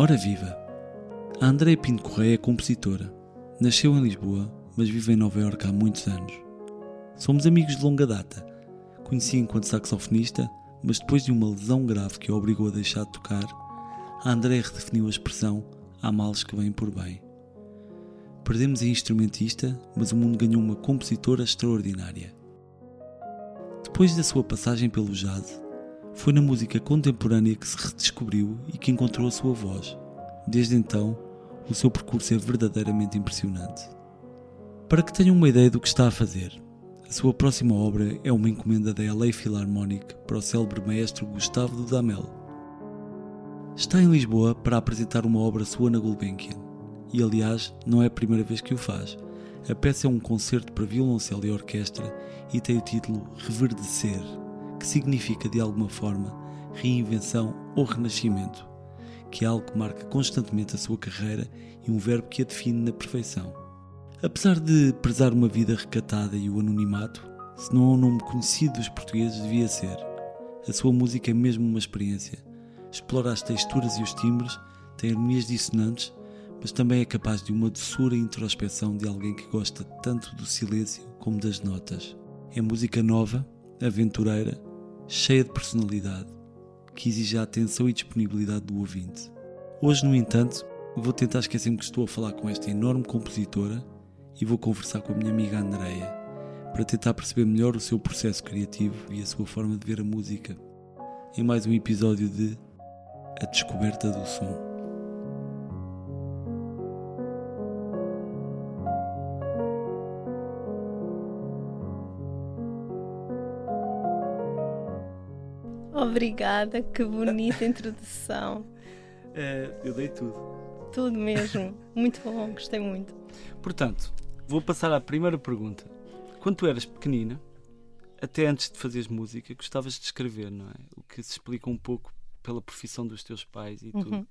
Ora viva! A Andréia Pinto Correia é compositora. Nasceu em Lisboa, mas vive em Nova Iorque há muitos anos. Somos amigos de longa data. Conheci enquanto saxofonista, mas depois de uma lesão grave que a obrigou a deixar de tocar, a Andréia redefiniu a expressão há males que vêm por bem. Perdemos a instrumentista, mas o mundo ganhou uma compositora extraordinária. Depois da sua passagem pelo jazz, foi na música contemporânea que se redescobriu e que encontrou a sua voz. Desde então, o seu percurso é verdadeiramente impressionante. Para que tenham uma ideia do que está a fazer, a sua próxima obra é uma encomenda da LA Philharmonic para o célebre maestro Gustavo Dudamel. Está em Lisboa para apresentar uma obra sua na Gulbenkian, e aliás, não é a primeira vez que o faz. A peça é um concerto para violoncelo e orquestra e tem o título Reverdecer que significa de alguma forma reinvenção ou renascimento, que é algo que marca constantemente a sua carreira e um verbo que a define na perfeição. Apesar de prezar uma vida recatada e o anonimato, se não é um nome conhecido dos portugueses, devia ser. A sua música é mesmo uma experiência. Explora as texturas e os timbres, tem harmonias dissonantes, mas também é capaz de uma doçura e introspeção de alguém que gosta tanto do silêncio como das notas. É música nova, aventureira, cheia de personalidade, que exige a atenção e disponibilidade do ouvinte. Hoje, no entanto, vou tentar esquecer-me que estou a falar com esta enorme compositora e vou conversar com a minha amiga Andreia para tentar perceber melhor o seu processo criativo e a sua forma de ver a música. Em mais um episódio de A Descoberta do Som. Obrigada, que bonita introdução. É, eu dei tudo. Tudo mesmo. Muito bom, gostei muito. Portanto, vou passar à primeira pergunta. Quando tu eras pequenina, até antes de fazeres música, gostavas de escrever, não é? O que se explica um pouco pela profissão dos teus pais e tudo. Uhum.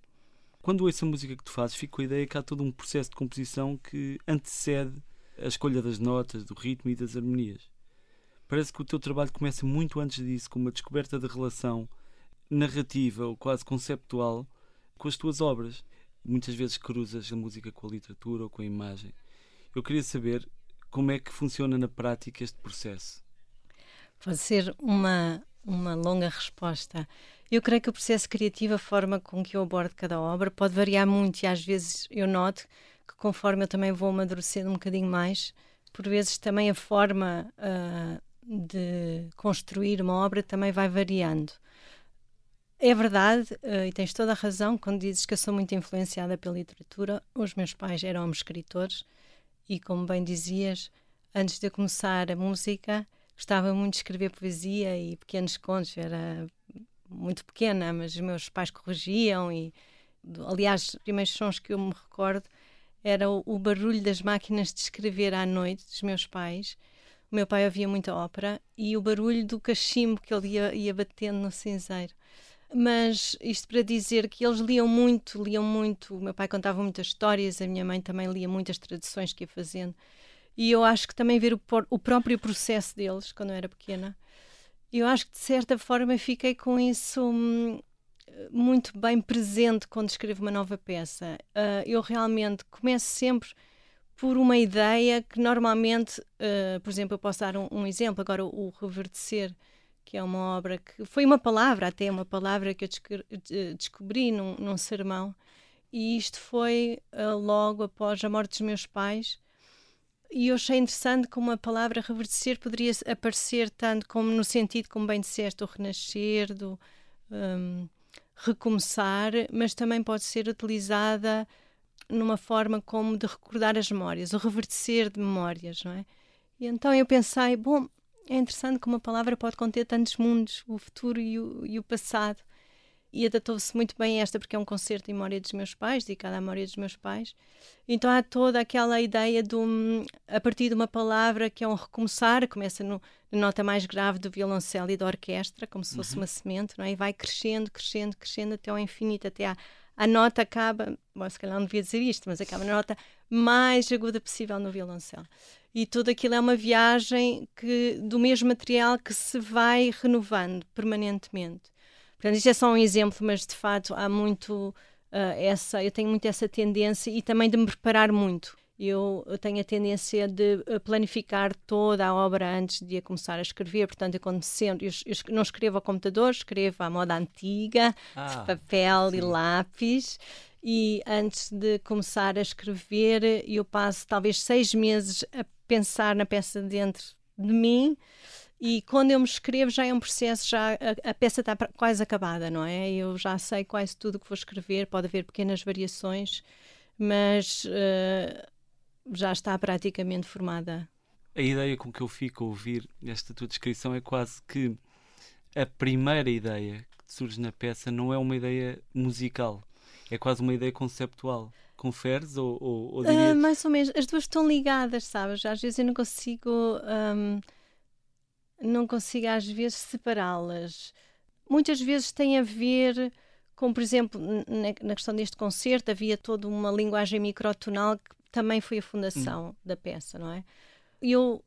Quando ouço a música que tu fazes, fico com a ideia que há todo um processo de composição que antecede a escolha das notas, do ritmo e das harmonias parece que o teu trabalho começa muito antes disso, com uma descoberta de relação narrativa ou quase conceptual com as tuas obras. Muitas vezes cruzas a música com a literatura ou com a imagem. Eu queria saber como é que funciona na prática este processo. Pode ser uma, uma longa resposta. Eu creio que o processo criativo, a forma com que eu abordo cada obra, pode variar muito e às vezes eu noto que conforme eu também vou amadurecendo um bocadinho mais, por vezes também a forma uh, de construir uma obra também vai variando. É verdade, uh, e tens toda a razão quando dizes que eu sou muito influenciada pela literatura. Os meus pais eram escritores e, como bem dizias, antes de eu começar a música, gostava muito de escrever poesia e pequenos contos. Era muito pequena, mas os meus pais corrigiam e, aliás, os primeiros sons que eu me recordo era o barulho das máquinas de escrever à noite dos meus pais o meu pai ouvia muita ópera e o barulho do cachimbo que ele ia, ia batendo no cinzeiro. Mas isto para dizer que eles liam muito, liam muito. O meu pai contava muitas histórias, a minha mãe também lia muitas traduções que ia fazendo. E eu acho que também ver o, o próprio processo deles, quando eu era pequena, eu acho que de certa forma fiquei com isso hum, muito bem presente quando escrevo uma nova peça. Uh, eu realmente começo sempre por uma ideia que normalmente, uh, por exemplo, eu posso dar um, um, exemplo, agora o, Reverdecer, que é uma obra que foi uma palavra, até uma palavra que eu descobri num, num sermão, e isto foi uh, logo após a morte dos meus pais. E eu achei interessante como a palavra reverdecer poderia aparecer tanto como no sentido, como bem disseste, do renascer, do um, recomeçar, mas também pode ser utilizada numa forma como de recordar as memórias, o revertecer de memórias, não é? E então eu pensei, bom, é interessante como uma palavra pode conter tantos mundos, o futuro e o, e o passado. E adaptou-se muito bem a esta, porque é um concerto em memória dos meus pais, dedicado à memória dos meus pais. Então há toda aquela ideia de, um, a partir de uma palavra que é um recomeçar, começa no, na nota mais grave do violoncelo e da orquestra, como se fosse uhum. uma semente, não é? e vai crescendo, crescendo, crescendo até ao infinito, até à, a nota acaba, bom, se calhar não devia dizer isto, mas acaba na nota mais aguda possível no violoncelo. E tudo aquilo é uma viagem que, do mesmo material que se vai renovando permanentemente. Portanto, isto é só um exemplo, mas de fato há muito essa, eu tenho muito essa tendência e também de me preparar muito. Eu, eu tenho a tendência de planificar toda a obra antes de a começar a escrever, portanto, eu quando sento, eu, eu não escrevo ao computador, escrevo à moda antiga, ah, de papel sim. e lápis, e antes de começar a escrever, eu passo talvez seis meses a pensar na peça dentro de mim e quando eu me escrevo já é um processo, já a, a peça está quase acabada, não é? Eu já sei quase tudo que vou escrever, pode haver pequenas variações, mas uh, já está praticamente formada. A ideia com que eu fico a ouvir esta tua descrição é quase que a primeira ideia que surge na peça não é uma ideia musical, é quase uma ideia conceptual. Conferes ou, ou, ou dirias... uh, Mais ou menos. As duas estão ligadas, sabes? Às vezes eu não consigo... Um, não consigo às vezes separá-las. Muitas vezes tem a ver com, por exemplo, na, na, questão deste concerto, havia toda uma linguagem microtonal que também foi a fundação hum. da peça, não é? Eu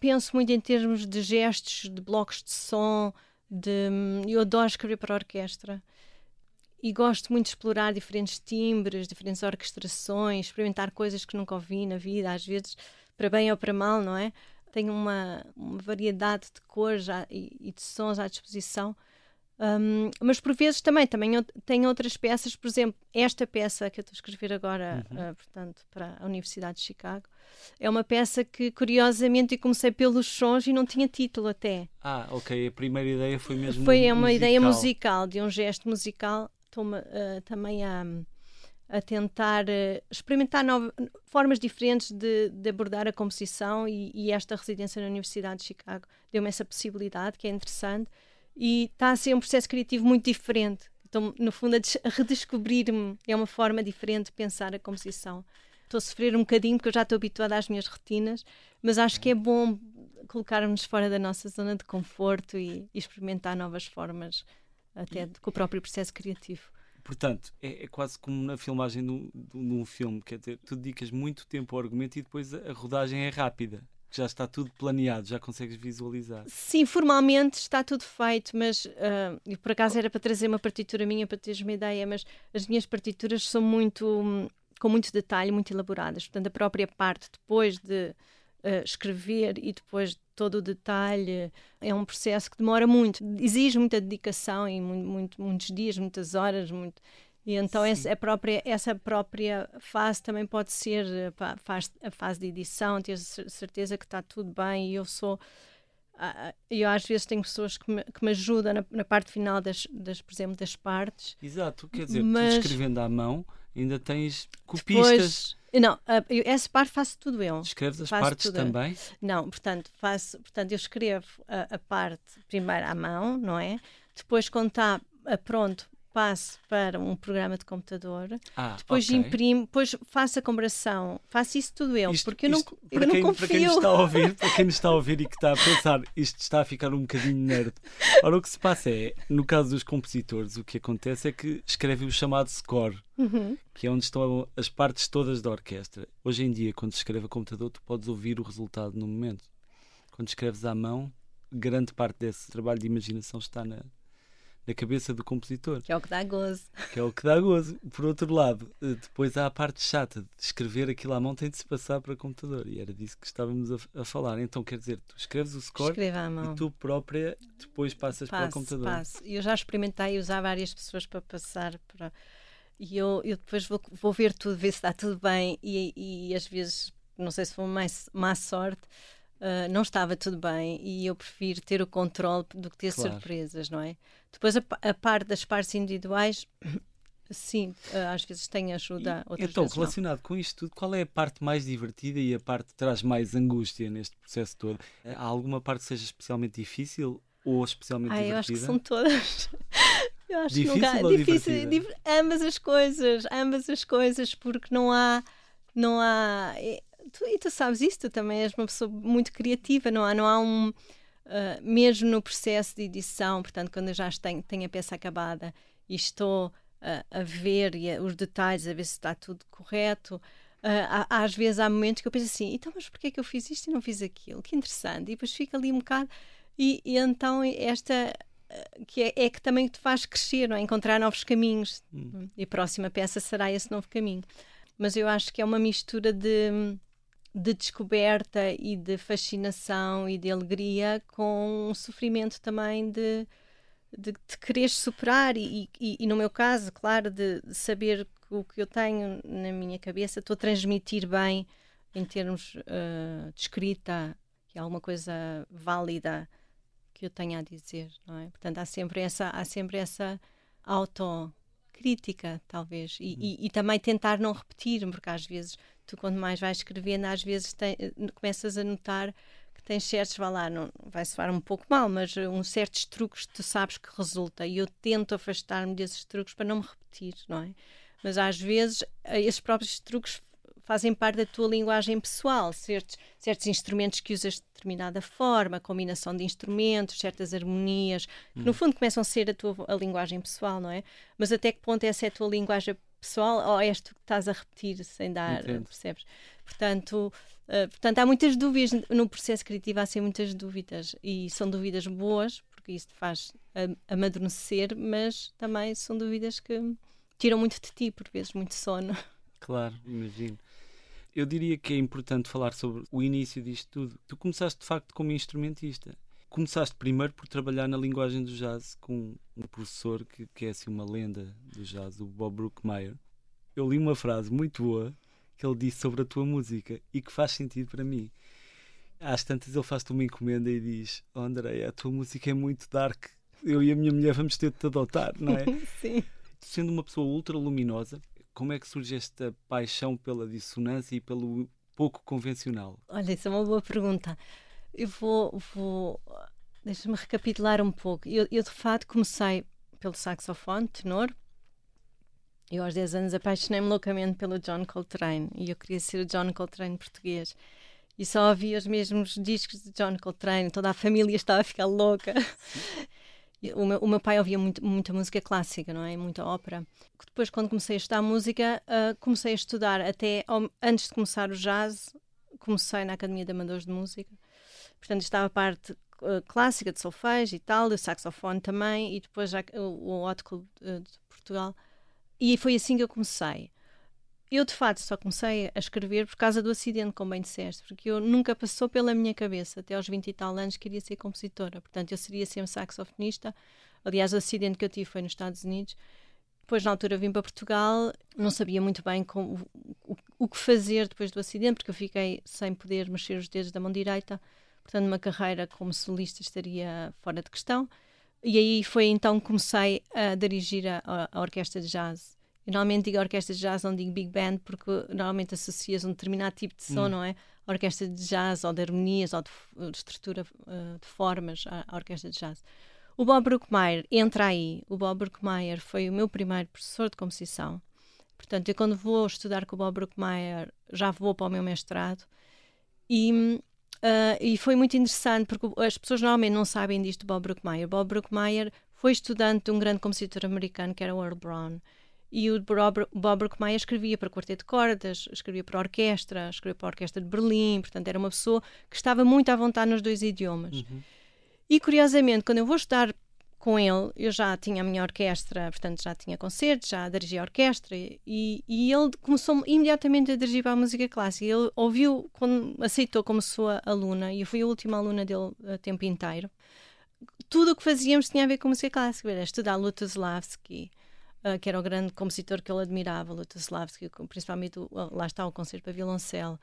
penso muito em termos de gestos, de blocos de som, de, eu adoro escrever para a orquestra e gosto muito de explorar diferentes timbres, diferentes orquestrações, experimentar coisas que nunca ouvi na vida, às vezes para bem ou para mal, não é? Tenho uma, uma variedade de cores e, e, de sons à disposição. Um, mas por vezes também, também tenho outras peças, por exemplo, esta peça que eu estou a escrever agora, uhum. uh, portanto, para a Universidade de Chicago, é uma peça que, curiosamente, eu comecei pelos sons e não tinha título até. Ah, ok. A primeira ideia foi mesmo. Foi uma musical. ideia musical, de um gesto musical estou uh, também a, a tentar uh, experimentar novas, formas diferentes de, de, abordar a composição e, e, esta residência na Universidade de Chicago deu-me essa possibilidade que é interessante e está a ser um processo criativo muito diferente. Estou, no fundo, a, redescobrir-me. É uma forma diferente de pensar a composição. Estou a sofrer um bocadinho porque eu já estou habituada às minhas rotinas, mas acho que é bom colocarmos fora da nossa zona de conforto e, e experimentar novas formas até com o próprio processo criativo. Portanto, é, é, quase como na filmagem de um filme, quer dizer, tu dedicas muito tempo ao argumento e depois a rodagem é rápida. Já está tudo planeado, já consegues visualizar. Sim, formalmente está tudo feito, mas uh, por acaso era para trazer uma partitura minha para teres uma ideia, mas as minhas partituras são muito com muito detalhe, muito elaboradas. Portanto, a própria parte depois de uh, escrever e depois todo o detalhe. É um processo que demora muito, exige muita dedicação e muito, muito muitos dias, muitas horas, muito. E então essa própria, essa própria fase também pode ser a fase, a fase de edição, ter certeza que está tudo bem. E eu sou eu às vezes tenho pessoas que me, que me ajudam na, na, parte final das, das, por exemplo, das partes. Exato, quer dizer, mas... tu escrevendo à mão ainda tens copistas. Depois, não, essa parte faço tudo eu. Escreves as faço partes também? Eu. Não, portanto, faço, portanto, eu escrevo a, a, parte primeiro à mão, não é? Depois, quando está pronto, passo para um programa de computador, ah, depois okay. imprimo, depois faço a comparação, faço isso tudo eu, isto, porque eu não, eu não quem, confio. Para quem nos está a ouvir, para quem está a ouvir e que está a pensar, isto está a ficar um bocadinho nerd. Ora, o que se passa é, no caso dos compositores, o que acontece é que escrevem o chamado score, uhum. que é onde estão as partes todas da orquestra. Hoje em dia, quando se escreve a computador, tu podes ouvir o resultado no momento. Quando escreves à mão, grande parte desse trabalho de imaginação está na, na cabeça do compositor. Que é o que dá gozo. Que é o que dá gozo. Por outro lado, eh, depois há a parte chata de escrever aquilo à mão, tem de se passar para o computador. E era disso que estávamos a, a falar. Então, quer dizer, tu escreves o score e tu própria depois passas passo, para o computador. Passo. Eu já experimentei usar várias pessoas para passar para. E eu, eu depois vou, vou ver tudo, ver se está tudo bem. E, e, e às vezes, não sei se foi mais má sorte, Uh, não estava tudo bem e eu prefiro ter o controle do que ter claro. surpresas, não é? Depois a, a parte das partes individuais, sim, uh, às vezes tem ajuda, e, outras Então, relacionado não. com isto tudo, qual é a parte mais divertida e a parte que traz mais angústia neste processo todo? Há alguma parte que seja especialmente difícil ou especialmente Ai, divertida? Eu acho que são todas. Eu acho difícil que nunca, ou difícil, div, ambas as coisas, ambas as coisas, porque não há, não há, tu, e tu sabes isso, tu também és uma pessoa muito criativa, não há, não há um. Uh, mesmo no processo de edição, portanto, quando eu já tenho, tenho a peça acabada e estou uh, a ver e a, os detalhes, a ver se está tudo correto, uh, às vezes há momentos que eu penso assim, então, mas porquê é que eu fiz isto e não fiz aquilo? Que interessante. E depois fica ali um bocado. E, e então esta que é, é, que também te faz crescer, não é? encontrar novos caminhos. Hum. E a próxima peça será esse novo caminho. Mas eu acho que é uma mistura de, de descoberta e de fascinação e de alegria com um sofrimento também de, de, de querer superar e, e, e, no meu caso, claro, de, de saber que o que eu tenho na minha cabeça estou a transmitir bem em termos uh, de escrita, que é alguma coisa válida que eu tenha a dizer, não é? Portanto, há sempre essa, há sempre essa autocrítica, talvez, e, uhum. e, e, também tentar não repetir, porque às vezes tu, quando mais vais escrevendo, às vezes tem, começas a notar que tens certos, vá lá, não, vai soar um pouco mal, mas uns certos truques que tu sabes que resulta, e eu tento afastar-me desses truques para não me repetir, não é? Mas às vezes esses próprios truques fazem parte da tua linguagem pessoal, certos, certos instrumentos que usas de determinada forma, combinação de instrumentos, certas harmonias, que hum. no fundo começam a ser a tua a linguagem pessoal, não é? Mas até que ponto essa é a tua linguagem pessoal ou és tu que estás a repetir sem dar, Entendo. percebes? Portanto, uh, portanto, há muitas dúvidas no processo criativo, há assim muitas dúvidas e são dúvidas boas, porque isso te faz amadurecer, mas também são dúvidas que tiram muito de ti, por vezes, muito sono. Claro, imagino. Eu diria que é importante falar sobre o início disto tudo. Tu começaste de facto como instrumentista. Começaste primeiro por trabalhar na linguagem do jazz com um professor que, que é assim uma lenda do jazz, o Bob Brookmeyer. Eu li uma frase muito boa que ele disse sobre a tua música e que faz sentido para mim. Às tantas ele faz-te uma encomenda e diz: oh, André, a tua música é muito dark. Eu e a minha mulher vamos ter de te adotar, não é? Sim. Sendo uma pessoa ultra luminosa, como é que surge esta paixão pela dissonância e pelo pouco convencional? Olha, isso é uma boa pergunta. Eu vou. vou Deixa-me recapitular um pouco. Eu, eu, de fato, comecei pelo saxofone, tenor. Eu, aos 10 anos, apaixonei-me loucamente pelo John Coltrane e eu queria ser o John Coltrane português. E só havia os mesmos discos de John Coltrane, toda a família estava a ficar louca. O meu, o meu pai ouvia muito, muita música clássica, não é? Muita ópera. Depois, quando comecei a estudar música, uh, comecei a estudar até ao, antes de começar o jazz, comecei na Academia de Amadores de Música. Portanto, estava a parte uh, clássica de solfejo e tal, o saxofone também, e depois já, o, o Hot Club de, de Portugal. E foi assim que eu comecei. Eu, de fato, só comecei a escrever por causa do acidente, como bem disseste, porque eu nunca passou pela minha cabeça, até aos 20 e tal anos, queria ser compositora. Portanto, eu seria sempre saxofonista. Aliás, o acidente que eu tive foi nos Estados Unidos. Depois, na altura, vim para Portugal, não sabia muito bem como, o, o que fazer depois do acidente, porque eu fiquei sem poder mexer os dedos da mão direita. Portanto, uma carreira como solista estaria fora de questão. E aí foi então que comecei a dirigir a, a orquestra de jazz eu normalmente digo orquestra de jazz, não digo big band, porque normalmente associas um determinado tipo de som, hum. não é? Orquestra de jazz, ou de harmonias, ou de, de estrutura uh, de formas, a, a, orquestra de jazz. O Bob Brookmeyer entra aí. O Bob Brookmeyer foi o meu primeiro professor de composição. Portanto, eu quando vou estudar com o Bob Brookmeyer, já vou para o meu mestrado. E, uh, e foi muito interessante, porque as pessoas normalmente não sabem disto do Bob Brookmeyer. Bob Brookmeyer foi estudante de um grande compositor americano, que era o Earl Brown. E o Bob, Bob Brookmeyer escrevia para quarteto de cordas, escrevia para orquestra, escrevia para a orquestra de Berlim, portanto era uma pessoa que estava muito à vontade nos dois idiomas. Uhum. E curiosamente, quando eu vou estar com ele, eu já tinha a minha orquestra, portanto já tinha concertos, já dirigia a orquestra e, e ele começou imediatamente a dirigir para a música clássica. Ele ouviu, quando aceitou como sua aluna, e eu fui a última aluna dele a tempo inteiro. Tudo o que fazíamos tinha a ver com música clássica, era estudar Lutoslavski, uh, que era o grande compositor que ele admirava, Lutoslavski, principalmente o, lá está o concerto para violoncelo.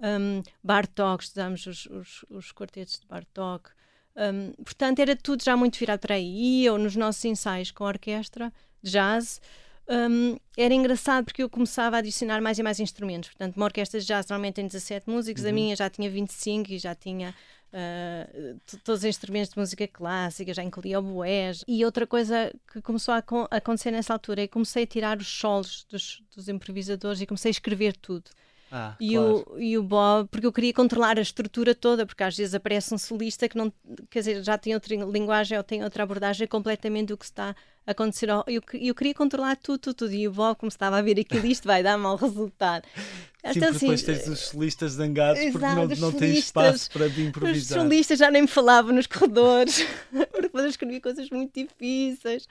Um, Bartók, estudamos os, os, os quartetos de Bartók. Um, portanto, era tudo já muito virado para aí. E eu, nos nossos ensaios com a orquestra, jazz, um, era engraçado porque eu começava a adicionar mais e mais instrumentos. Portanto, uma orquestra de jazz normalmente tem 17 músicos, uhum. a minha já tinha 25 e já tinha Uh, todos os instrumentos de música clássica, já incluía oboés. E outra coisa que começou a, acontecer nessa altura que comecei a tirar os solos dos, dos, improvisadores e comecei a escrever tudo. Ah, e, claro. o, e o Bob, porque eu queria controlar a estrutura toda, porque às vezes aparece um solista que não, quer dizer, já tem outra linguagem ou tem outra abordagem completamente do que está a acontecer. Eu, eu queria controlar tudo, tudo, tudo. E o Bob, como estava a ver aquilo, isto vai dar mau resultado. Sim, então, assim, depois tens os solistas zangados porque não, não tens espaço para te improvisar. Os solistas já nem me falavam nos corredores, porque depois eu escrevia coisas muito difíceis.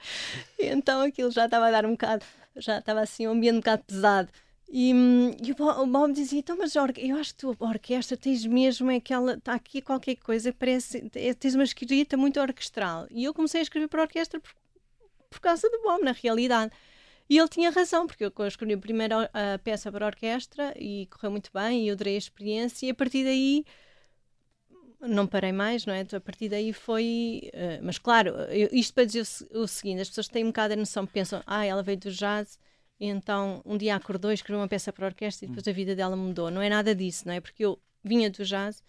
E então aquilo já estava a dar um bocado, já estava assim um ambiente um bocado pesado. E, e o Bob dizia: Então, mas eu acho que a orquestra, tens mesmo aquela. Está aqui qualquer coisa parece. É, tens uma escrita muito orquestral. E eu comecei a escrever para a orquestra por, por causa do Bob, na realidade. E ele tinha razão, porque eu escrevi a primeira a peça para a orquestra e correu muito bem, e eu adorei a experiência, e a partir daí não parei mais, não é? A partir daí foi. Uh, mas claro, eu, isto para dizer o, o, seguinte: as pessoas têm um bocado a noção, pensam, ah, ela veio do jazz e então um dia acordou e escreveu uma peça para a orquestra e depois a vida dela mudou. Não é nada disso, não é? Porque eu vinha do jazz,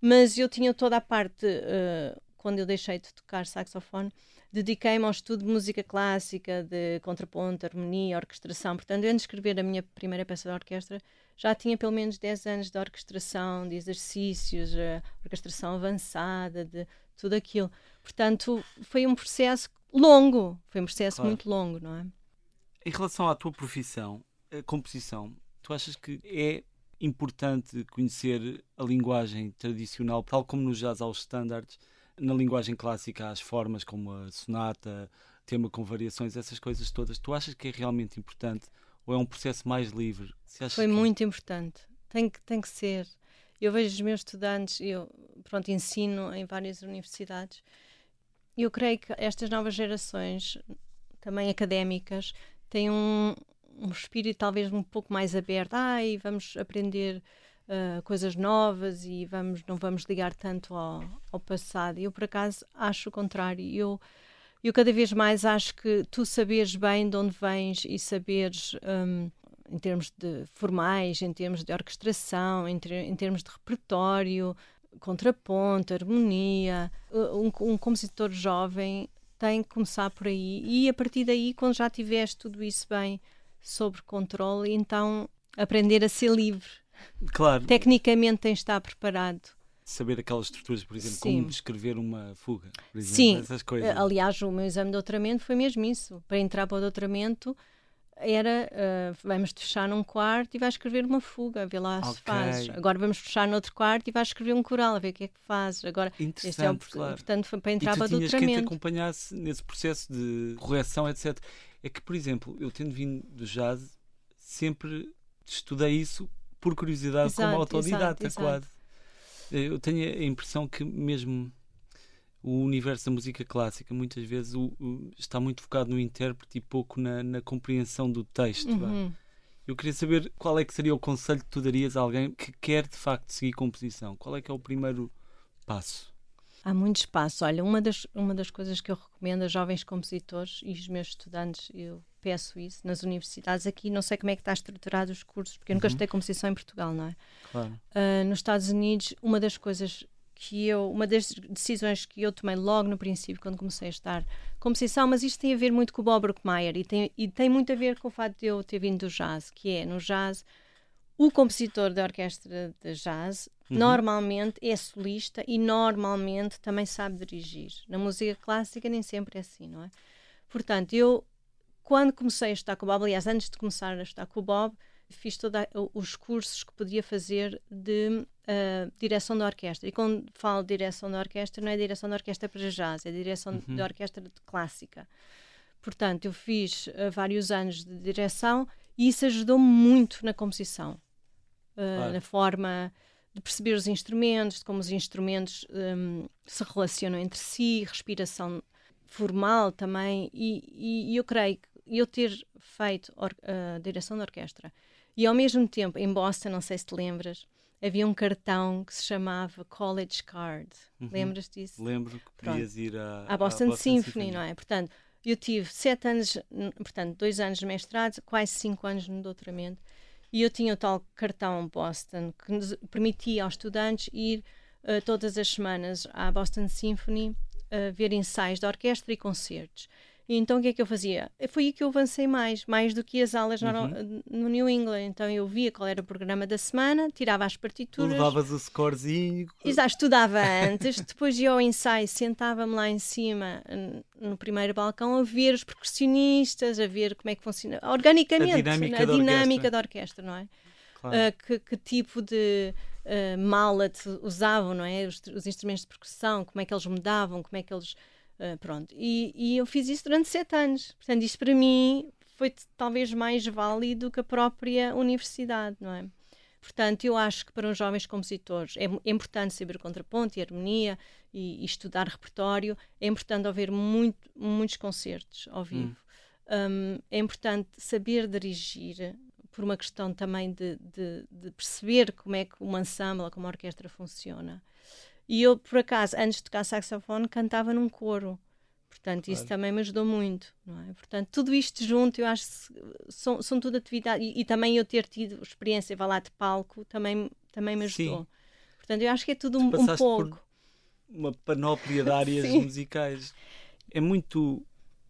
mas eu tinha toda a parte, uh, quando eu deixei de tocar saxofone, dediquei-me ao estudo de música clássica, de contraponto, harmonia, orquestração. Portanto, antes de escrever a minha primeira peça de orquestra, já tinha pelo menos 10 anos de orquestração, de exercícios, uh, orquestração avançada, de tudo aquilo. Portanto, foi um processo longo, foi um processo claro. muito longo, não é? Em relação à tua profissão, a composição, tu achas que é importante conhecer a linguagem tradicional, tal como no jazz aos standards, na linguagem clássica há as formas como a sonata, tema com variações, essas coisas todas. Tu achas que é realmente importante ou é um processo mais livre? Foi que... muito importante. Tem que, tem que ser. Eu vejo os meus estudantes, eu pronto, ensino em várias universidades. Eu creio que estas novas gerações, também académicas, tem um, um espírito talvez um pouco mais aberto. Ai, vamos aprender uh, coisas novas e vamos, não vamos ligar tanto ao, ao passado. Eu, por acaso, acho o contrário. Eu, eu cada vez mais acho que tu saberes bem de onde vens e saberes. Um, em termos de formais, em termos de orquestração, em, em termos de repertório, contraponto, harmonia. Um, um compositor jovem tem que começar por aí e a partir daí, quando já tiveste tudo isso bem sob controle, então aprender a ser livre. Claro. Tecnicamente tens de estar preparado. Saber aquelas estruturas, por exemplo, Sim. como descrever uma fuga, por exemplo, Sim. essas coisas. Aliás, o meu exame de doutoramento foi mesmo isso. Para entrar para o doutoramento, era uh, vamos fechar num quarto e vais escrever uma fuga, a ver lá okay. se fazes. Agora vamos fechar noutro quarto e vais escrever um coral, a ver o que é que fazes. Agora, este é o, claro. portanto, foi para entrar para tinhas doutoramento. quem te acompanhasse nesse processo de correção, etc. É que, por exemplo, eu tendo vindo do jazz, sempre estudei isso por curiosidade exato, como autodidata, exato, quase. Exato. Eu tenho a impressão que mesmo o universo da música clássica muitas vezes o, o, está muito focado no intérprete e pouco na, na compreensão do texto. Uhum. Eu queria saber qual é que seria o conselho que tu darias a alguém que quer de facto seguir composição. Qual é que é o primeiro passo? Há muito espaço. Olha, uma das, uma das coisas que eu recomendo a jovens compositores e os meus estudantes, eu peço isso nas universidades aqui, não sei como é que está estruturado os cursos, porque eu nunca uhum. estudei composição em Portugal, não é? Claro. Uh, nos Estados Unidos, uma das coisas que eu, uma das decisões que eu tomei logo no princípio, quando comecei a estar composição, mas isto tem a ver muito com o Bob Brookmeyer e tem, e tem muito a ver com o fato de eu ter vindo do jazz, que é, no jazz, o compositor da orquestra de jazz uhum. normalmente é solista e normalmente também sabe dirigir. Na música clássica nem sempre é assim, não é? Portanto, eu, quando comecei a estar com o Bob, aliás, antes de começar a estar com o Bob, fiz todos os cursos que podia fazer de uh, direção da orquestra. E quando falo de direção da orquestra, não é direção da orquestra para jazz, é direção uhum. da orquestra clássica. Portanto, eu fiz uh, vários anos de direção e isso ajudou-me muito na composição, uh, claro. na forma de perceber os instrumentos, de como os instrumentos um, se relacionam entre si, respiração formal também. E, e eu creio que eu ter feito a direção da orquestra e ao mesmo tempo, em Boston, não sei se te lembras, havia um cartão que se chamava College Card. Uhum. Lembras disso? Lembro que podias ir à, à Boston, Boston Symphony, Symphony, não é? Portanto, eu tive sete anos, portanto, dois anos de mestrado, quase cinco anos no doutoramento, e eu tinha o tal cartão Boston que nos permitia aos estudantes ir uh, todas as semanas à Boston Symphony uh, ver ensaios de orquestra e concertos. E então o que é que eu fazia? Foi aí que eu avancei mais, mais do que as aulas uhum. no New England. Então eu via qual era o programa da semana, tirava as partituras. Levavas o scorezinho. Exato, estudava antes, depois ia ao ensaio, sentava-me lá em cima, no primeiro balcão, a ver os percussionistas, a ver como é que funciona, organicamente, a dinâmica, a da, dinâmica orquestra. da orquestra, não é? Claro. Uh, que, que, tipo de uh, mallet usavam, não é? Os, os instrumentos de percussão, como é que eles mudavam, como é que eles Uh, pronto. E, e, eu fiz isso durante sete anos. Portanto, isto para mim foi talvez mais válido que a própria universidade, não é? Portanto, eu acho que para os jovens compositores é, é importante saber contraponto e harmonia e, e, estudar repertório. É importante ouvir muito, muitos concertos ao hum. vivo. Hum. Um, é importante saber dirigir por uma questão também de, de, de, perceber como é que uma ensemble, como a orquestra funciona. E eu, por acaso, antes de tocar saxofone, cantava num coro. Portanto, claro. isso também me ajudou muito, não é? Portanto, tudo isto junto, eu acho que são, são tudo atividades. E, e, também eu ter tido experiência, vá lá, de palco, também, também me ajudou. Sim. Portanto, eu acho que é tudo um, um pouco. uma panóplia de áreas musicais. É muito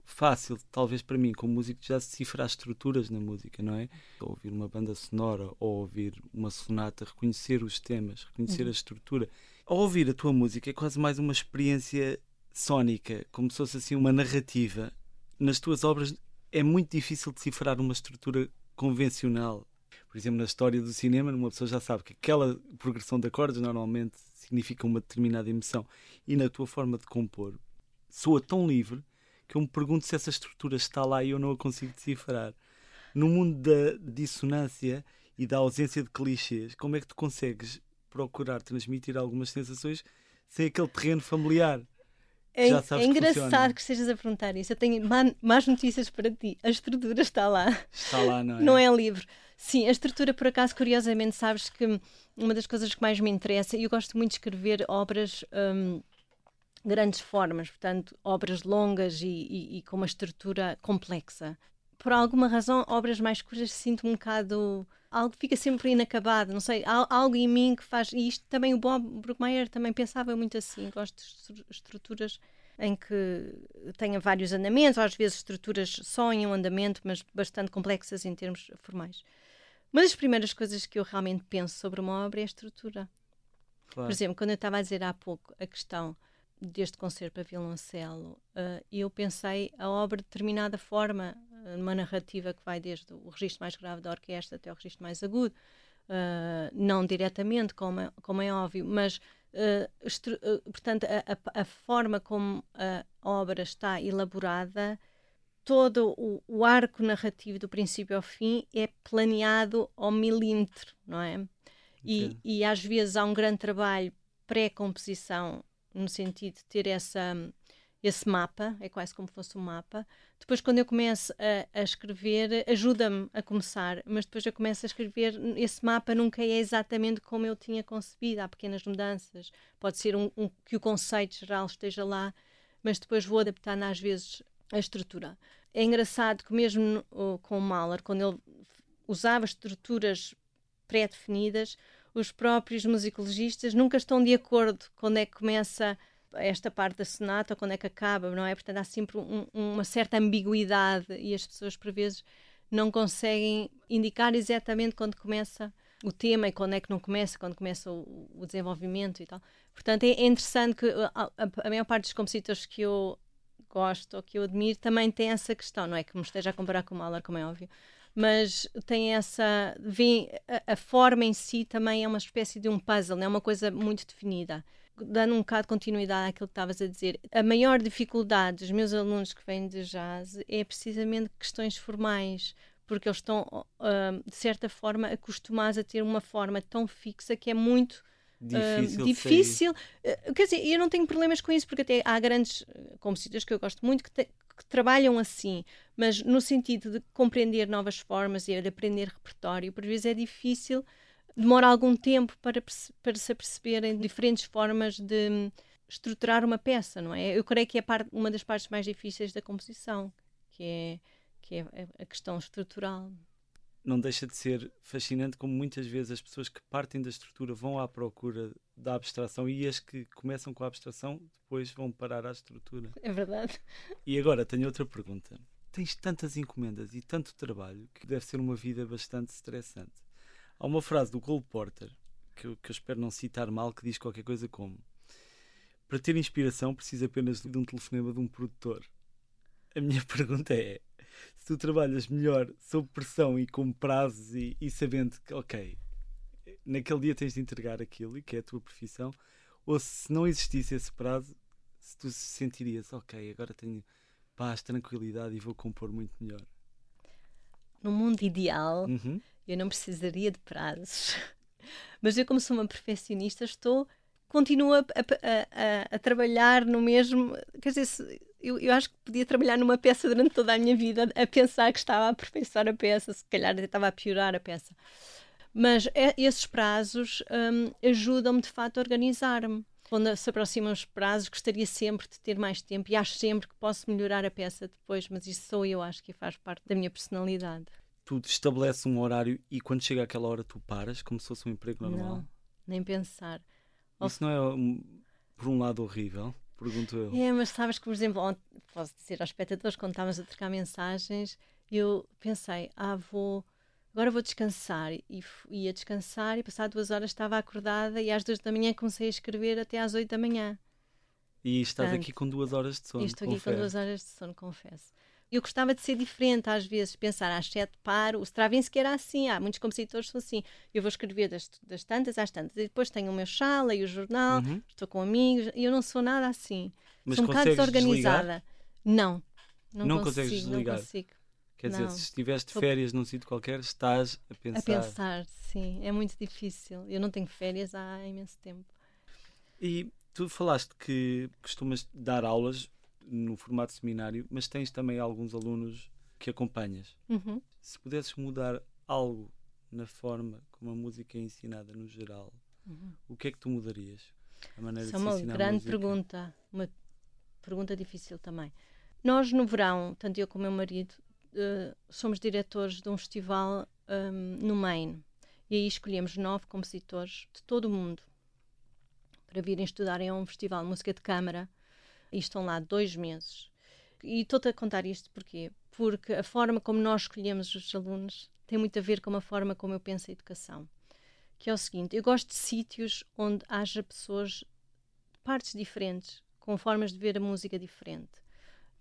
fácil, talvez para mim, como músico, já decifrar estruturas na música, não é? Ouvir uma banda sonora ou ouvir uma sonata, reconhecer os temas, reconhecer uhum. a estrutura ao ouvir a tua música é quase mais uma experiência sónica, como se fosse assim uma narrativa. Nas tuas obras é muito difícil decifrar uma estrutura convencional. Por exemplo, na história do cinema, uma pessoa já sabe que aquela progressão de acordes normalmente significa uma determinada emoção. E na tua forma de compor, soa tão livre que eu me pergunto se essa estrutura está lá e eu não a consigo decifrar. No mundo da dissonância e da ausência de clichês, como é que tu consegues procurar transmitir algumas sensações sem aquele terreno familiar. É, é engraçado que, que estejas a perguntar isso. Eu tenho más notícias para ti. A estrutura está lá. Está lá, não é? Não é livre. Sim, a estrutura, por acaso, curiosamente, sabes que uma das coisas que mais me interessa, e eu gosto muito de escrever obras. Hum, grandes formas, portanto, obras longas e, e, e, com uma estrutura complexa. Por alguma razão, obras mais cujas sinto um bocado algo fica sempre inacabado, não sei, algo em mim que faz. E isto também o Bob Brookmeyer também pensava muito assim. Gosto de estruturas em que tenha vários andamentos, às vezes estruturas só em um andamento, mas bastante complexas em termos formais. Uma das primeiras coisas que eu realmente penso sobre uma obra é a estrutura. Claro. Por exemplo, quando eu estava a dizer há pouco a questão deste concerto para violoncelo, uh, eu pensei a obra de determinada forma, uma narrativa que vai desde o registro mais grave da orquestra até o registro mais agudo, uh, não diretamente, como é, como é óbvio, mas uh, portanto a, a, a, forma como a obra está elaborada, todo o, o, arco narrativo do princípio ao fim é planeado ao milímetro, não é? E, okay. e às vezes há um grande trabalho pré-composição no sentido de ter essa esse mapa, é quase como fosse um mapa. Depois, quando eu começo a, a escrever, ajuda-me a começar, mas depois eu começo a escrever, esse mapa nunca é exatamente como eu tinha concebido, há pequenas mudanças. Pode ser um, um, que o conceito geral esteja lá, mas depois vou adaptando às vezes a estrutura. É engraçado que mesmo com o Mahler, quando ele usava estruturas pré-definidas, os próprios musicologistas nunca estão de acordo quando é que começa esta parte da sonata, quando é que acaba, não é? Portanto, há sempre um, uma certa ambiguidade e as pessoas, por vezes, não conseguem indicar exatamente quando começa o tema e quando é que não começa, quando começa o, o desenvolvimento e tal. Portanto, é interessante que a, a, a, maior parte dos compositores que eu gosto ou que eu admiro também tem essa questão, não é que me esteja a comparar com o Mahler, como é óbvio, mas tem essa. Vem, a, a, forma em si também é uma espécie de um puzzle, não é uma coisa muito definida dando um bocado de continuidade àquilo que estavas a dizer, a maior dificuldade dos meus alunos que vêm de jazz é precisamente questões formais, porque eles estão, uh, de certa forma, acostumados a ter uma forma tão fixa que é muito difícil. Uh, difícil. Uh, quer dizer, eu não tenho problemas com isso, porque até há grandes compositores que eu gosto muito que, te, que, trabalham assim, mas no sentido de compreender novas formas e de aprender repertório, por vezes é difícil demora algum tempo para, para se aperceberem diferentes formas de estruturar uma peça, não é? Eu creio que é parte, uma das partes mais difíceis da composição, que é, que é a questão estrutural. Não deixa de ser fascinante como muitas vezes as pessoas que partem da estrutura vão à procura da abstração e as que começam com a abstração depois vão parar à estrutura. É verdade. E agora tenho outra pergunta. Tens tantas encomendas e tanto trabalho que deve ser uma vida bastante estressante. Há uma frase do Cole Porter, que eu, que eu espero não citar mal, que diz qualquer coisa como para ter inspiração precisa apenas de um telefonema de um produtor. A minha pergunta é: se tu trabalhas melhor sob pressão e com prazos e, e sabendo que, ok, naquele dia tens de entregar aquilo e que é a tua profissão, ou se não existisse esse prazo, se tu sentirias, ok, agora tenho paz, tranquilidade e vou compor muito melhor. No mundo ideal, uhum. eu não precisaria de prazos. Mas eu, como sou uma perfeccionista, estou continuo a, a, a, a trabalhar no mesmo. Quer dizer, eu, eu, acho que podia trabalhar numa peça durante toda a minha vida a pensar que estava a aperfeiçoar a peça, se calhar estava a piorar a peça. Mas é, esses prazos um, ajudam-me de facto a organizar-me. Quando se aproximam os prazos, gostaria sempre de ter mais tempo e acho sempre que posso melhorar a peça depois, mas isso sou eu, acho que faz parte da minha personalidade. Tu estabeleces um horário e quando chega aquela hora tu paras, como se fosse um emprego normal? Não, nem pensar. Isso não é, por um lado, horrível? Pergunto eu. É, mas sabes que, por exemplo, ontem, posso dizer aos espectadores, quando estávamos a trocar mensagens, eu pensei, ah, vou agora vou descansar. E ia descansar e passado duas horas estava acordada e às duas da manhã comecei a escrever até às oito da manhã. E estás Portanto, aqui com duas horas de sono, Estou aqui com duas horas de sono, confesso. Eu gostava de ser diferente às vezes, pensar às sete paro. O Stravinsky era assim, há muitos compositores que são assim. Eu vou escrever das, das tantas às tantas. E depois tenho o meu chá, leio o jornal, uhum. estou com amigos. E eu não sou nada assim. Mas sou um bocado desorganizada. Desligar? Não. Não, não consigo, consegues desligar. Não consigo. Quer dizer, se estiveres de férias num sítio qualquer, estás a pensar. A pensar, sim. É muito difícil. Eu não tenho férias há imenso tempo. E tu falaste que costumas dar aulas no formato seminário, mas tens também alguns alunos que acompanhas. Uhum. Se pudesses mudar algo na forma como a música é ensinada no geral, uhum. o que é que tu mudarias? A maneira Isso é uma grande pergunta, uma pergunta difícil também. Nós, no verão, tanto eu como meu marido, uh, somos diretores de um festival um, no Maine. E aí escolhemos nove compositores de todo o mundo para virem estudar em um festival de música de câmara. E estão lá dois meses. E estou-te a contar isto porquê? Porque a forma como nós escolhemos os alunos tem muito a ver com a forma como eu penso a educação. Que é o seguinte: eu gosto de sítios onde haja pessoas de partes diferentes, com formas de ver a música diferente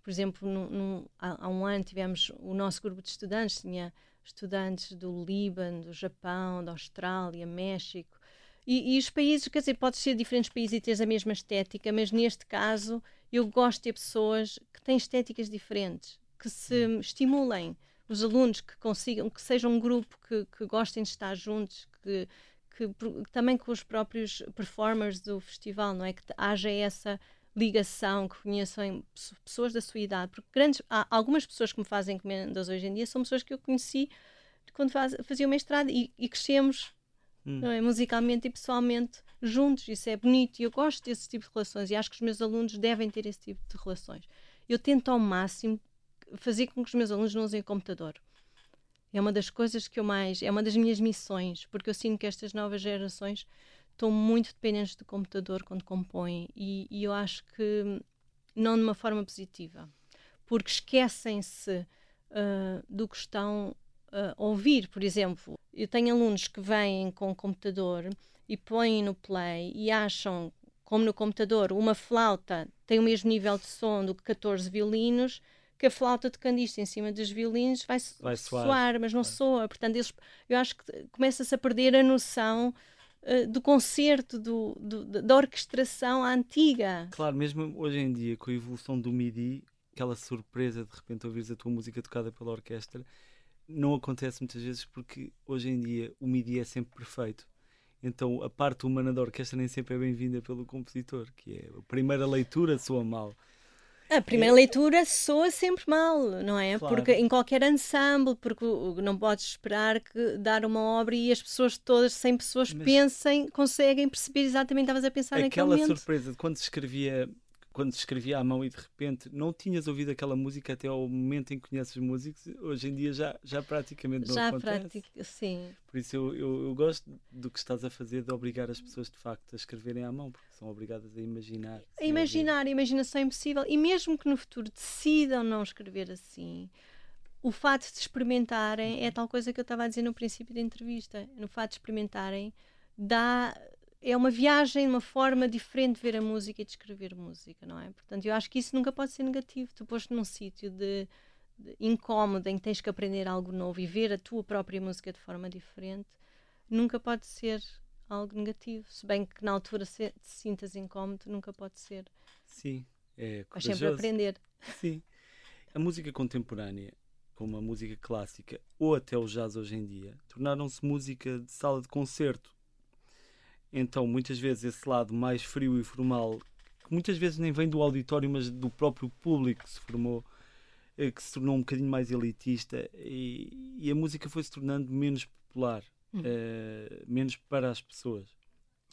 por exemplo, no, no, há, há, um ano tivemos o nosso grupo de estudantes, tinha estudantes do Líbano, do Japão, da Austrália, México. E, e os países, quer dizer, pode ser diferentes países e ter a mesma estética, mas neste caso eu gosto de ter pessoas que têm estéticas diferentes, que se hum. estimulem os alunos, que consigam, que sejam um grupo que, que gostem de estar juntos, que, que, também com os próprios performers do festival, não é? Que haja essa ligação, que conheçam pessoas da sua idade, porque grandes, há algumas pessoas que me fazem encomendas hoje em dia são pessoas que eu conheci quando faz, fazia o mestrado e, e crescemos hum. é, musicalmente e pessoalmente juntos. Isso é bonito e eu gosto desse tipo de relações e acho que os meus alunos devem ter esse tipo de relações. Eu tento ao máximo fazer com que os meus alunos não usem o computador. É uma das coisas que eu mais. É uma das minhas missões, porque eu sinto que estas novas gerações estão muito dependentes do computador quando compõem e, e eu acho que não de uma forma positiva, porque esquecem-se uh, do que estão uh, a ouvir. Por exemplo, eu tenho alunos que vêm com o computador e põem no play e acham, como no computador, uma flauta tem o mesmo nível de som do que 14 violinos, que a flauta de candista em cima dos violinos vai, vai soar. soar mas não vai. soa. Portanto, eles, eu acho que começa-se a perder a noção eh, do concerto, do, do, da orquestração antiga. Claro, mesmo hoje em dia, com a evolução do MIDI, aquela surpresa de repente ouvires a tua música tocada pela orquestra, não acontece muitas vezes porque hoje em dia o MIDI é sempre perfeito. Então a parte humana da orquestra nem sempre é bem-vinda pelo compositor, que é a primeira leitura soa mal. A primeira é... leitura soa sempre mal, não é? Claro. Porque em qualquer ensemble, porque não podes esperar que dar uma obra e as pessoas todas, 100 pessoas Mas... pensem, conseguem perceber exatamente o que estavas a pensar Aquela naquele momento. surpresa de quando se escrevia quando se escrevia à mão e de repente não tinhas ouvido aquela música até ao momento em que conheces os músicos, hoje em dia já, já praticamente não já acontece. Pratica, sim. Por isso eu, eu, eu, gosto do que estás a fazer de obrigar as pessoas de facto a escreverem à mão, porque são obrigadas a imaginar. A imaginar, a imaginação é impossível. E mesmo que no futuro decidam não escrever assim, o fato de experimentarem é tal coisa que eu estava a dizer no princípio da entrevista. No fato de experimentarem, dá é uma viagem, uma forma diferente de ver a música e de escrever música, não é? Portanto, eu acho que isso nunca pode ser negativo. Tu posto num sítio de, de, incómodo em que tens que aprender algo novo e ver a tua própria música de forma diferente, nunca pode ser algo negativo. Se bem que na altura se, te sintas incómodo, nunca pode ser. Sim, é Mas sempre aprender. Sim. A música contemporânea, como a música clássica, ou até o jazz hoje em dia, tornaram-se música de sala de concerto então, muitas vezes, esse lado mais frio e formal, que muitas vezes nem vem do auditório, mas do próprio público que se formou, eh, que se tornou um bocadinho mais elitista e, e a música foi se tornando menos popular, hum. uh, menos para as pessoas.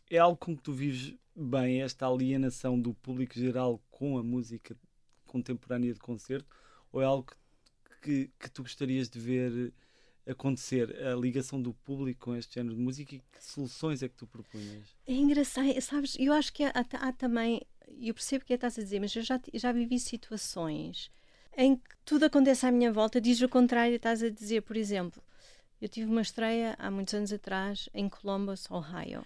É algo com que tu vives bem, esta alienação do público geral com a música contemporânea de concerto, ou é algo que, que, que tu gostarias de ver acontecer a ligação do público com este género de música e que soluções é que tu propunhas? É engraçado, sabes, eu acho que há, há também, eu percebo o que é estás a dizer, mas eu já, já vivi situações em que tudo acontece à minha volta, diz o contrário, estás a dizer, por exemplo, eu tive uma estreia há muitos anos atrás em Columbus, Ohio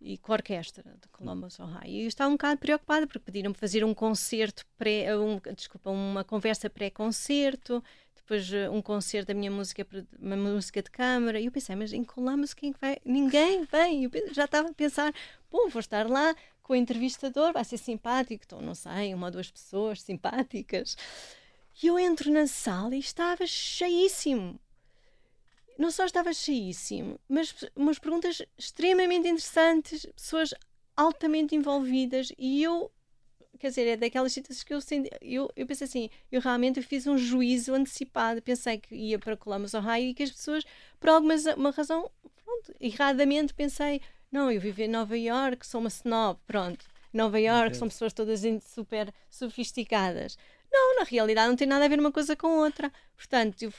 e com a orquestra de Columbus, Ohio. E eu estava um bocado preocupada porque pediram-me fazer um concerto pré, um, desculpa, uma conversa pré-concerto depois eh, um concerto da minha música, uma música de câmara, e eu pensei, mas em Columbus quem vai? Ninguém vem. Eu já estava a pensar, bom, vou estar lá com o entrevistador, vai ser simpático, então não sei, uma ou duas pessoas simpáticas. E eu entro na sala e estava cheíssimo. Não só estava cheíssimo, mas umas perguntas extremamente interessantes, pessoas altamente envolvidas, e eu quer dizer, é daquelas situações que eu senti, eu, eu pensei assim, eu realmente fiz um juízo antecipado, pensei que ia para Columbus, Ohio e que as pessoas, por alguma uma razão, pronto, erradamente pensei, não, eu vivo em Nova York, sou uma snob, pronto, Nova York okay. são pessoas todas super sofisticadas. Não, na realidade não tem nada a ver uma coisa com outra. Portanto, eu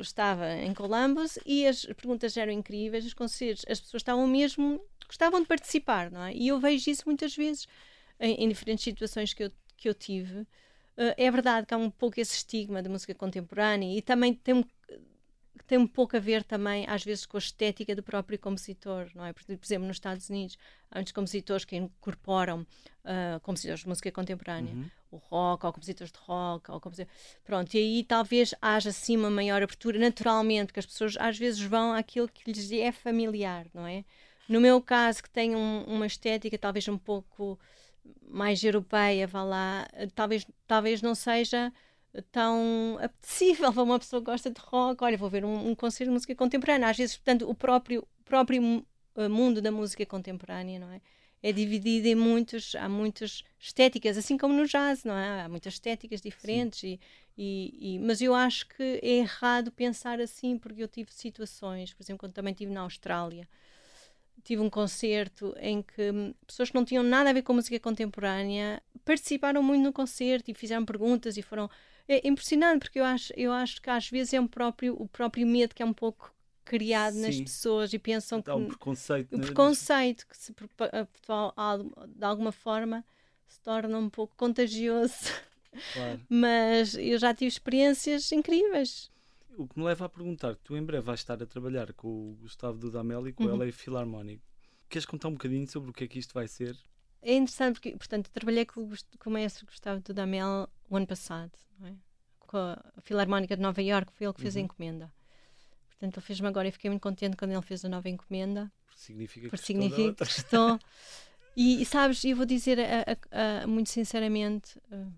estava em Columbus e as perguntas eram incríveis, os conselhos, as pessoas estavam mesmo, gostavam de participar, não é? E eu vejo isso muitas vezes em, em diferentes situações que eu, que eu tive. Uh, é verdade que há um pouco esse estigma da música contemporânea e também tem um, tem um pouco a ver também, às vezes, com a estética do próprio compositor, não é? Por exemplo, nos Estados Unidos, há muitos compositores que incorporam uh, compositores de música contemporânea, uhum. o rock, ou compositores de rock, ou compositor... Pronto, e aí talvez haja, assim, uma maior abertura, naturalmente, que as pessoas às vezes vão àquilo que lhes é familiar, não é? No meu caso, que tem um, uma estética talvez um pouco mais europeia, vá lá, talvez, talvez não seja tão apetecível para uma pessoa que gosta de rock. Olha, vou ver um, um concerto de música contemporânea. Às vezes, portanto, o próprio, próprio eh, mundo da música contemporânea, não é? É dividido em muitos, há muitas estéticas, assim como no jazz, não é? Há muitas estéticas diferentes, e, e, e, mas eu acho que é errado pensar assim, porque eu tive situações, por exemplo, quando também estive na Austrália, tive um concerto em que pessoas que não tinham nada a ver com música contemporânea participaram muito no concerto e fizeram perguntas e foram é impressionante porque eu acho eu acho que às vezes é um próprio o próprio medo que é um pouco criado Sim. nas pessoas e pensam então, que um preconceito, o né? preconceito que se de alguma forma se torna um pouco contagioso claro. mas eu já tive experiências incríveis o que me leva a perguntar, tu em breve vais estar a trabalhar com o Gustavo Dudamel e com uhum. o LA Philharmonic. Queres contar um bocadinho sobre o que é que isto vai ser? É interessante porque, portanto, trabalhei com, com o maestro Gustavo Dudamel o ano passado, é? com a Filarmónica de Nova Iorque, foi ele que fez uhum. a encomenda. Portanto, ele fez-me agora e fiquei muito contente quando ele fez a nova encomenda. Porque significa porque que significa que estou. E, e, sabes, eu vou dizer a, a, a, muito sinceramente, uh,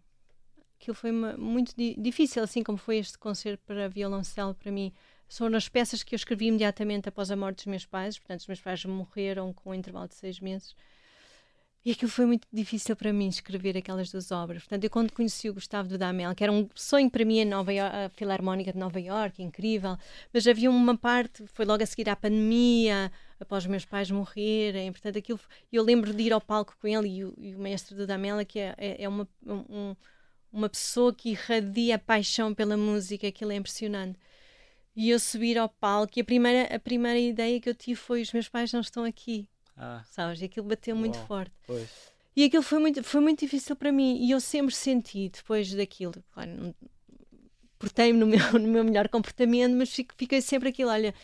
aquilo foi uma, muito di difícil, assim como foi este concerto para violoncelo para mim. São as peças que eu escrevi imediatamente após a morte dos meus pais, portanto, os meus pais morreram com um intervalo de seis meses. E aquilo foi muito difícil para mim escrever aquelas duas obras. Portanto, eu quando conheci o Gustavo Dudamel, que era um sonho para mim a, Nova York, a Filarmónica de Nova York, incrível, mas havia uma parte, foi logo a seguir à pandemia, após os meus pais morrerem, portanto, aquilo, eu lembro de ir ao palco com ele e o, e o mestre Dudamel, que é, é, é uma, um, uma pessoa que irradia paixão pela música, aquilo é impressionante. E eu subir ao palco, e a primeira, a primeira ideia que eu tive foi: os meus pais não estão aqui ah. Sabes? E aquilo bateu muito forte. Pois. E aquilo foi muito, foi muito difícil para mim. E eu sempre senti, depois daquilo, claro, portei-me no meu, no meu melhor comportamento, mas fiquei sempre aquilo: olha,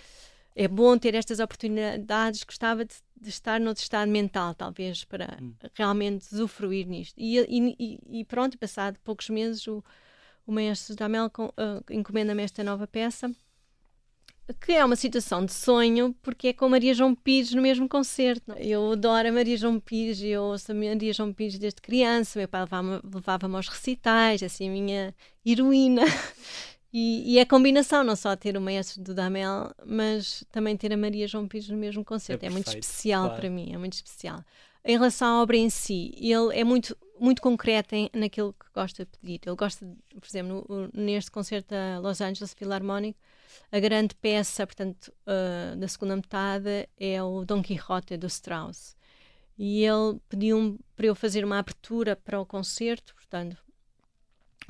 é bom ter estas oportunidades, gostava de, de estar noutro estado mental, talvez, para hum. realmente usufruir nisto. E, e, e, pronto, passado poucos meses, o, o maestro Damel uh, encomenda-me esta nova peça que é uma situação de sonho, porque é com Maria João Pires no mesmo concerto. Eu adoro a Maria João Pires, eu ouço a Maria João Pires desde criança, meu pai levava-me levava aos recitais, assim, a minha heroína. E, e é a combinação, não só ter o maestro do Damel, mas também ter a Maria João Pires no mesmo concerto. É, é muito especial claro. para mim, é muito especial. Em relação à obra em si, ele é muito, muito concreto em, naquilo que gosta de pedir. Ele gosta, por exemplo, no, neste concerto da Los Angeles Philharmonic, a grande peça, portanto, uh, da segunda metade é o Dom Quixote do Strauss. E ele pediu para eu fazer uma abertura para o concerto, portanto,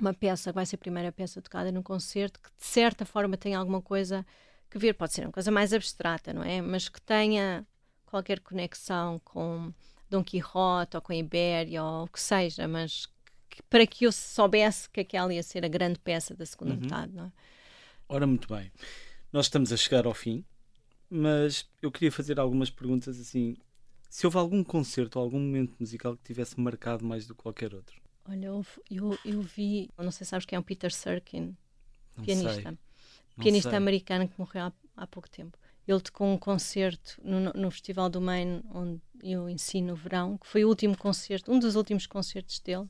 uma peça que vai ser a primeira peça tocada no concerto, que de certa forma tem alguma coisa que ver, pode ser uma coisa mais abstrata, não é? Mas que tenha qualquer conexão com Dom Quixote ou com a Ibéria ou o que seja, mas que, para que eu soubesse que aquela ia ser a grande peça da segunda uhum. metade, não é? Ora, muito bem. Nós estamos a chegar ao fim, mas eu queria fazer algumas perguntas assim. Se houve algum concerto ou algum momento musical que tivesse marcado mais do que qualquer outro? Olha, eu, eu, eu vi, não sei se sabes quem é o Peter Serkin, não pianista. Sei. Pianista americano que morreu há, há pouco tempo. Ele tocou um concerto no, no, Festival do Maine, onde eu ensino o verão, que foi o último concerto, um dos últimos concertos dele,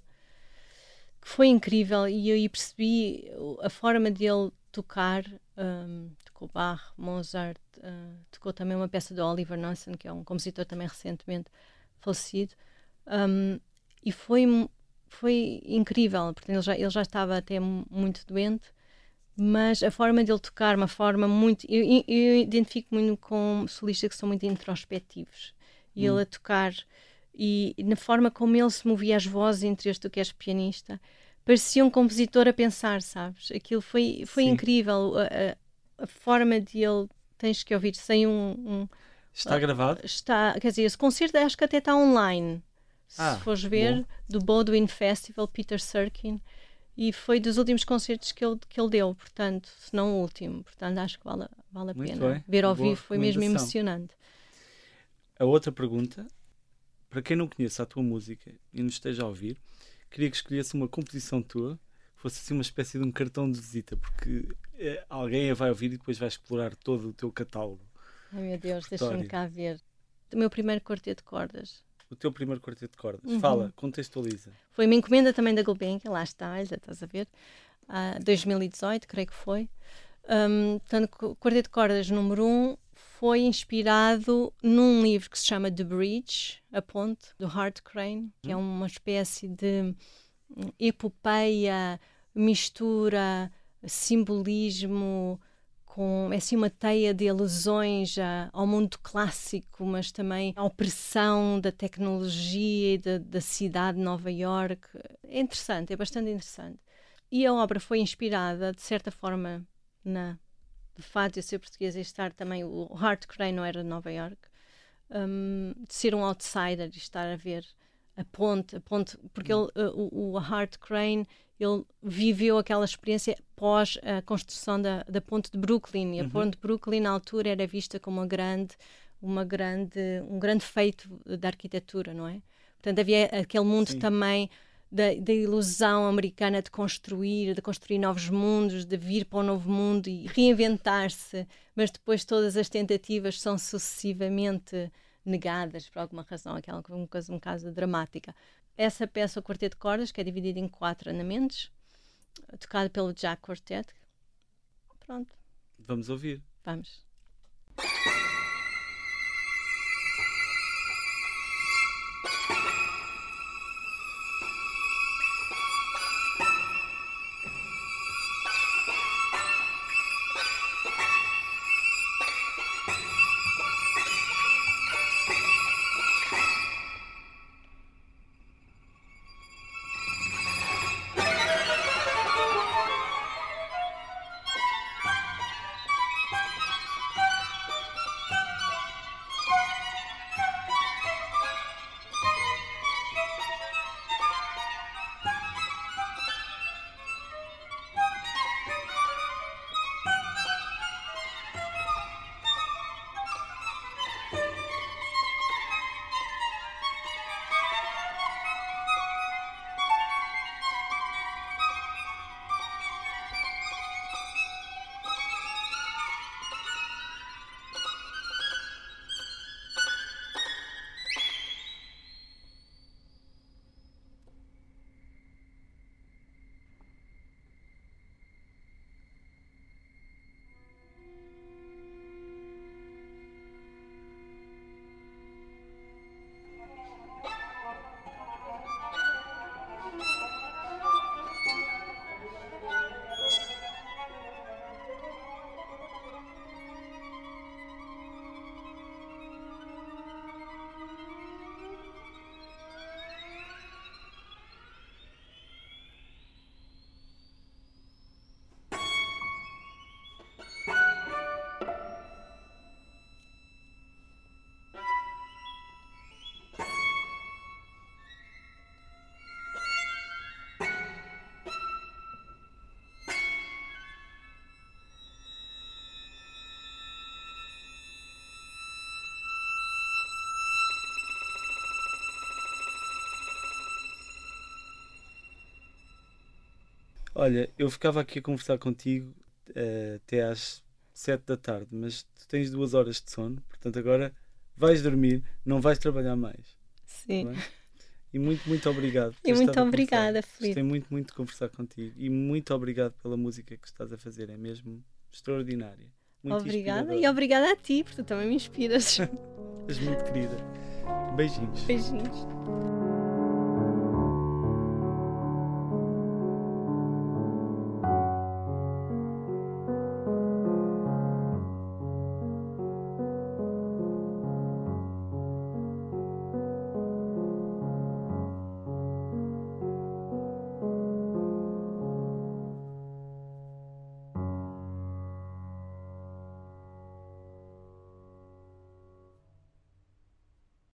que foi incrível e eu aí percebi a forma dele tocar, um, tocou Bach, Mozart, uh, tocou também uma peça de Oliver Nelson, que é um compositor também recentemente falecido, um, e foi, foi incrível, porque ele já, ele já estava até muito doente, mas a forma dele tocar, uma forma muito. Eu, eu identifico muito com solistas que são muito introspectivos, e hum. ele a tocar, e, na forma como ele se movia as vozes entre este, tu que és pianista parecia um compositor a pensar, sabes? Aquilo foi, foi incrível. A, a, forma de ele, tens que ouvir sem um. um está gravado? Está, quer dizer, esse concerto acho que até está online. Ah, se fores ver, bom. do Baldwin Festival, Peter Serkin. E foi dos últimos concertos que ele, que ele deu, portanto, se não o último. Portanto, acho que vale, vale a Muito pena. Bem. Ver ao Boa vivo foi mesmo emocionante. A outra pergunta, para quem não conhece a tua música e nos esteja a ouvir, queria que escolhesse uma composição tua que fosse assim uma espécie de um cartão de visita, porque é, alguém a vai ouvir e depois vai explorar todo o teu catálogo. Ai meu Deus, deixa-me cá ver. O meu primeiro quarteto de cordas. O teu primeiro quarteto de cordas. Uhum. Fala, contextualiza. Foi uma encomenda também da Gulbenkian, lá está, já estás a ver. Uh, 2018, creio que foi. Um, portanto, Quarteto de Cordas número 1 um, foi inspirado num livro que se chama The Bridge, A Ponte, do Hart Crane, que é hum. uma espécie de hum, epopeia, mistura, simbolismo, com é assim uma teia de alusões ao mundo clássico, mas também à opressão da tecnologia e da, da cidade de Nova York. É interessante, é bastante interessante. E a obra foi inspirada, de certa forma, na de fato de ser portuguesa e estar também o Hart Crane não era de Nova York um, de ser um outsider e estar a ver a ponte, a ponte porque ele, uh, o, o Hart Crane ele viveu aquela experiência pós a construção da, da ponte de Brooklyn e a uhum. ponte de Brooklyn na altura era vista como uma grande uma grande um grande feito da arquitetura não é portanto havia aquele mundo Sim. também da, da, ilusão americana de construir, de construir novos mundos, de vir para um novo mundo e reinventar-se, mas depois todas as tentativas são sucessivamente negadas por alguma razão, aquela coisa um caso dramática. Essa peça, o Quarteto de Cordas, que é dividida em quatro andamentos, tocado pelo Jack Quartet. Pronto. Vamos ouvir. Vamos. Olha, eu ficava aqui a conversar contigo uh, até às sete da tarde, mas tu tens duas horas de sono, portanto agora vais dormir, não vais trabalhar mais. Sim. Tá e muito, muito obrigado. E muito obrigada, Felipe. Gostei muito, muito de conversar contigo. E muito obrigado pela música que estás a fazer. É mesmo extraordinária. Muito obrigada e obrigada a ti, porque tu também me inspiras. És muito querida. Beijinhos. Beijinhos.